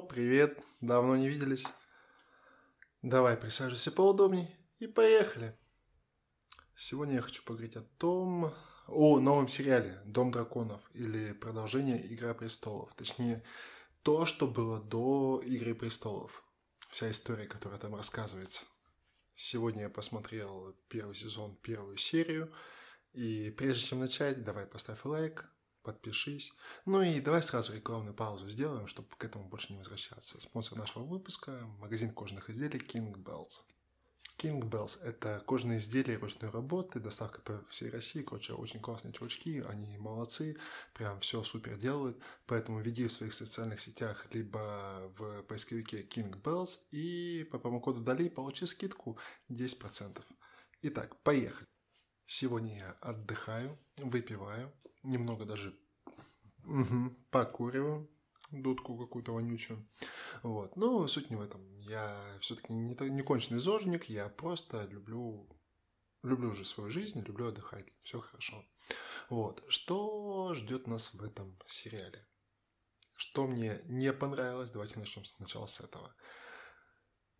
Привет, давно не виделись. Давай присаживайся поудобней и поехали. Сегодня я хочу поговорить о том, о новом сериале «Дом драконов» или продолжение «Игра престолов». Точнее, то, что было до «Игры престолов». Вся история, которая там рассказывается. Сегодня я посмотрел первый сезон, первую серию. И прежде чем начать, давай поставь лайк, подпишись. Ну и давай сразу рекламную паузу сделаем, чтобы к этому больше не возвращаться. Спонсор нашего выпуска – магазин кожаных изделий King Bells. King Bells – это кожаные изделия ручной работы, доставка по всей России. Короче, очень классные чувачки, они молодцы, прям все супер делают. Поэтому веди в своих социальных сетях либо в поисковике King Bells и по промокоду DALI получи скидку 10%. Итак, поехали. Сегодня я отдыхаю, выпиваю, немного даже угу, покуриваю, дудку какую-то вонючую. Вот. Но суть не в этом. Я все-таки не, не конченый зожник, я просто люблю люблю уже свою жизнь, люблю отдыхать. Все хорошо. Вот. Что ждет нас в этом сериале? Что мне не понравилось? Давайте начнем сначала с этого.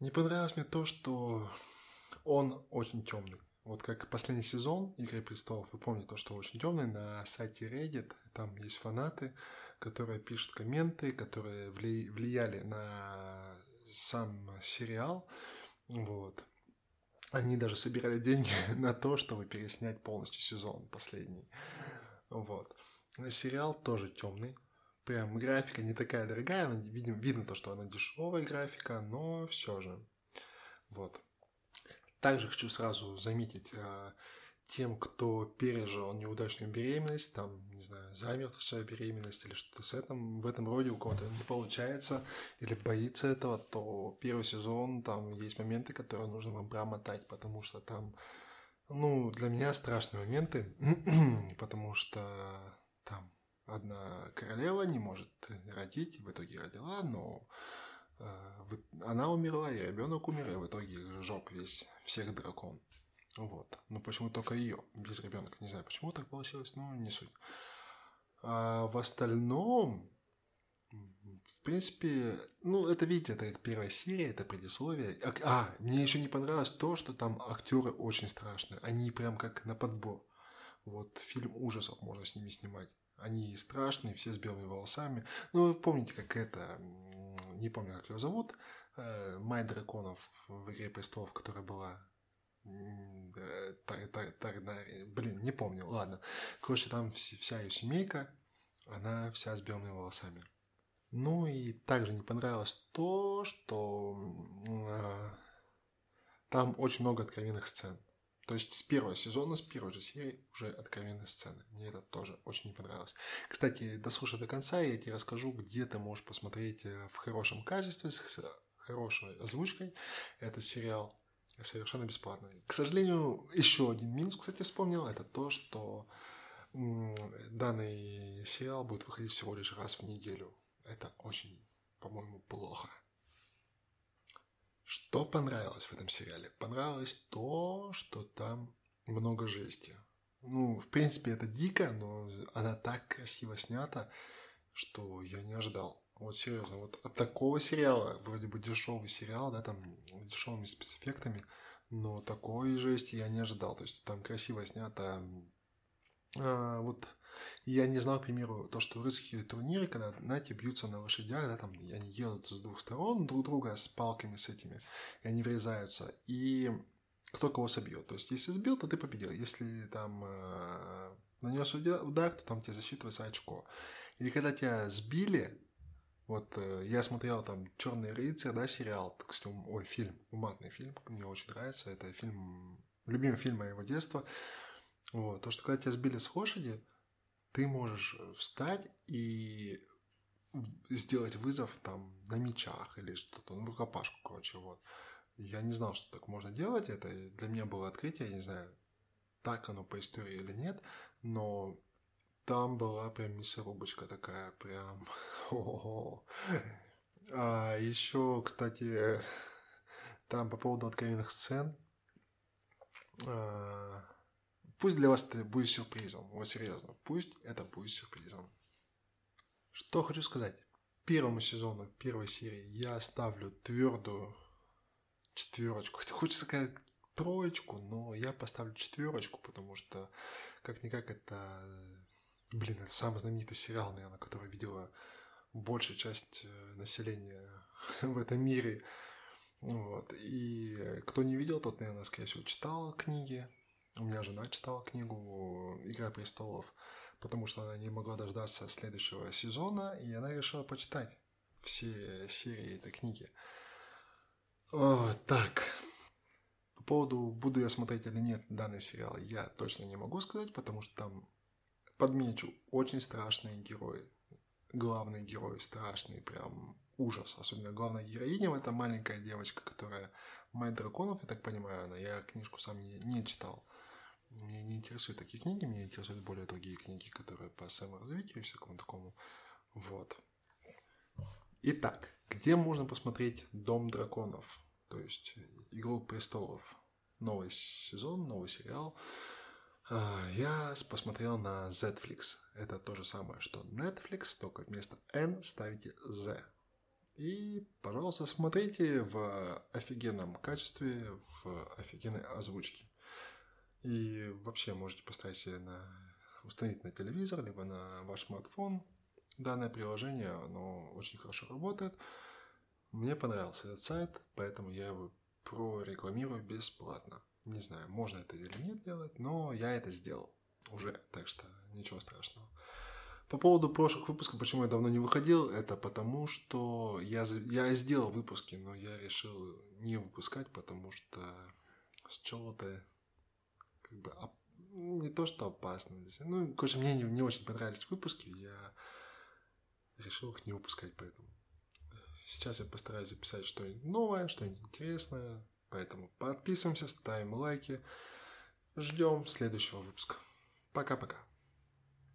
Не понравилось мне то, что он очень темный. Вот как последний сезон Игры престолов, вы помните то, что очень темный, на сайте Reddit, там есть фанаты, которые пишут комменты, которые влияли на сам сериал. Вот. Они даже собирали деньги на то, чтобы переснять полностью сезон последний. Вот. Сериал тоже темный. Прям графика не такая дорогая, видно, видно то, что она дешевая графика, но все же. Вот. Также хочу сразу заметить э, тем, кто пережил неудачную беременность, там, не знаю, замертвшая беременность или что-то с этим, в этом роде у кого-то не получается или боится этого, то первый сезон, там есть моменты, которые нужно вам промотать, потому что там, ну, для меня страшные моменты, потому что там одна королева не может родить, в итоге родила, но она умерла, и ребенок умер, и в итоге сжег весь всех дракон. Вот. Но почему только ее, без ребенка? Не знаю, почему так получилось, но не суть. А в остальном, в принципе, ну, это, видите, это как первая серия, это предисловие. А, а, мне еще не понравилось то, что там актеры очень страшные. Они прям как на подбор. Вот фильм ужасов можно с ними снимать. Они страшные, все с белыми волосами. Ну, вы помните, как это не помню, как его зовут, э, Май Драконов в «Игре престолов», которая была блин, не помню, ладно. Короче, там вся ее семейка, она вся с белыми волосами. Ну и также не понравилось то, что э, там очень много откровенных сцен. То есть с первого сезона, с первой же серии уже откровенные сцены. Мне это тоже очень не понравилось. Кстати, дослушай до конца, я тебе расскажу, где ты можешь посмотреть э, в хорошем качестве, с хорошей озвучкой этот сериал совершенно бесплатно. К сожалению, еще один минус, кстати, вспомнил, это то, что данный сериал будет выходить всего лишь раз в неделю. Это очень, по-моему, плохо. Что понравилось в этом сериале? Понравилось то, что там много жести. Ну, в принципе, это дико, но она так красиво снята, что я не ожидал. Вот серьезно, вот от такого сериала, вроде бы дешевый сериал, да, там дешевыми спецэффектами, но такой жести я не ожидал. То есть там красиво снято. А, вот я не знал, к примеру, то, что русские турниры, когда, знаете, бьются на лошадях, да, там они едут с двух сторон друг друга с палками с этими, и они врезаются. И кто кого собьет. То есть, если сбил, то ты победил. Если там э, нанес удар, то там тебе засчитывается очко. Или когда тебя сбили, вот э, я смотрел там Черный рыцарь, да, сериал, кстати, ой, фильм, уматный фильм, мне очень нравится. Это фильм, любимый фильм моего детства. Вот, то, что когда тебя сбили с лошади, ты можешь э, встать и сделать вызов там на мечах или что-то, ну, рукопашку, короче, вот. Я не знал, что так можно делать, это для меня было открытие, я не знаю, так оно по истории или нет, но там была прям мясорубочка такая, прям... А еще, кстати, там по поводу откровенных сцен, а, Пусть для вас это будет сюрпризом. Вот серьезно. Пусть это будет сюрпризом. Что хочу сказать. первому сезону, первой серии я ставлю твердую четверочку. Хочется сказать троечку, но я поставлю четверочку, потому что как-никак это, блин, это самый знаменитый сериал, наверное, который видела большая часть э, населения в этом мире. Вот. И кто не видел, тот, наверное, скорее всего, читал книги. У меня жена читала книгу «Игра престолов», потому что она не могла дождаться следующего сезона, и она решила почитать все серии этой книги. О, так, по поводу, буду я смотреть или нет данный сериал, я точно не могу сказать, потому что там, подмечу, очень страшные герои. Главный герой страшный, прям ужас. Особенно главная героиня это маленькая девочка, которая мать драконов, я так понимаю, она. Я книжку сам не, не читал. Меня не интересуют такие книги, меня интересуют более другие книги, которые по саморазвитию и всякому такому. Вот. Итак, где можно посмотреть «Дом драконов»? То есть «Игру престолов». Новый сезон, новый сериал. А, я посмотрел на Netflix. Это то же самое, что Netflix, только вместо N ставите Z. И, пожалуйста, смотрите в офигенном качестве, в офигенной озвучке. И вообще можете поставить себе на, установить на телевизор, либо на ваш смартфон. Данное приложение, оно очень хорошо работает. Мне понравился этот сайт, поэтому я его прорекламирую бесплатно. Не знаю, можно это или нет делать, но я это сделал уже, так что ничего страшного. По поводу прошлых выпусков, почему я давно не выходил, это потому, что я, я сделал выпуски, но я решил не выпускать, потому что счел это как бы оп... не то, что опасно. Ну, короче, мне не, не очень понравились выпуски, я решил их не выпускать, поэтому сейчас я постараюсь записать что-нибудь новое, что-нибудь интересное, поэтому подписываемся, ставим лайки, ждем следующего выпуска. Пока-пока.